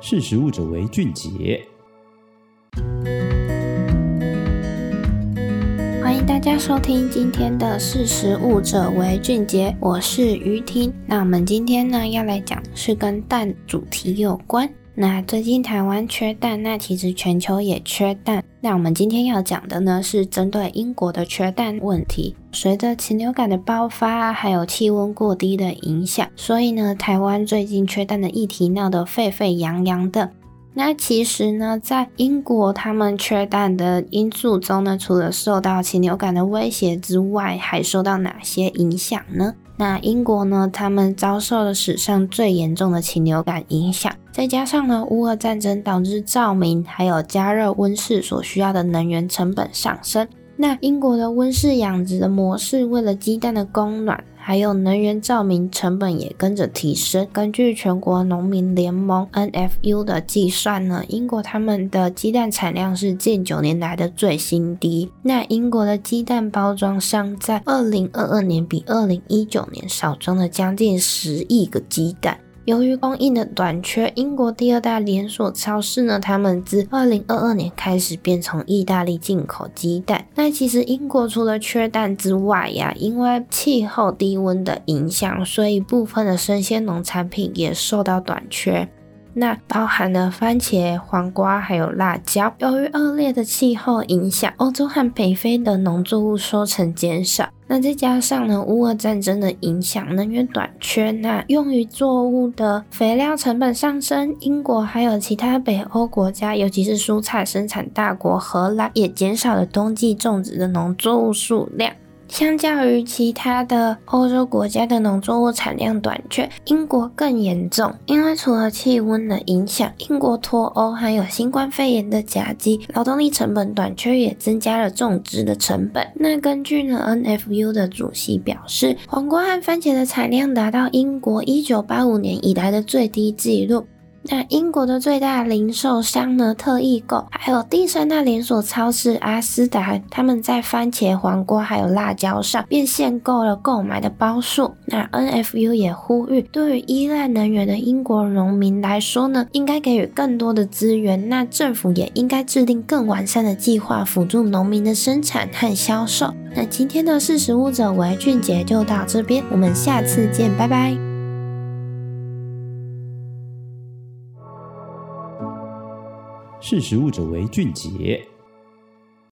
识时务者为俊杰。欢迎大家收听今天的识时务者为俊杰，我是于婷。那我们今天呢要来讲是跟蛋主题有关。那最近台湾缺蛋，那其实全球也缺蛋。那我们今天要讲的呢，是针对英国的缺蛋问题。随着禽流感的爆发，还有气温过低的影响，所以呢，台湾最近缺蛋的议题闹得沸沸扬扬的。那其实呢，在英国他们缺蛋的因素中呢，除了受到禽流感的威胁之外，还受到哪些影响呢？那英国呢，他们遭受了史上最严重的禽流感影响，再加上呢，乌俄战争导致照明还有加热温室所需要的能源成本上升。那英国的温室养殖的模式，为了鸡蛋的供暖，还有能源照明成本也跟着提升。根据全国农民联盟 NFU 的计算呢，英国他们的鸡蛋产量是近九年来的最新低。那英国的鸡蛋包装商在二零二二年比二零一九年少装了将近十亿个鸡蛋。由于供应的短缺，英国第二大连锁超市呢，他们自二零二二年开始便从意大利进口鸡蛋。那其实英国除了缺蛋之外呀，因为气候低温的影响，所以部分的生鲜农产品也受到短缺。那包含了番茄、黄瓜还有辣椒。由于恶劣的气候影响，欧洲和北非的农作物收成减少。那再加上呢，乌俄战争的影响，能源短缺，那用于作物的肥料成本上升。英国还有其他北欧国家，尤其是蔬菜生产大国荷兰，也减少了冬季种植的农作物数量。相较于其他的欧洲国家的农作物产量短缺，英国更严重。因为除了气温的影响，英国脱欧还有新冠肺炎的夹击，劳动力成本短缺也增加了种植的成本。那根据呢 NFU 的主席表示，黄瓜和番茄的产量达到英国一九八五年以来的最低纪录。那英国的最大零售商呢，特易购，还有第三大连锁超市阿斯达，他们在番茄、黄瓜还有辣椒上便限购了购买的包数。那 NFU 也呼吁，对于依赖能源的英国农民来说呢，应该给予更多的资源。那政府也应该制定更完善的计划，辅助农民的生产和销售。那今天的识食物者为俊杰就到这边，我们下次见，拜拜。识时务者为俊杰。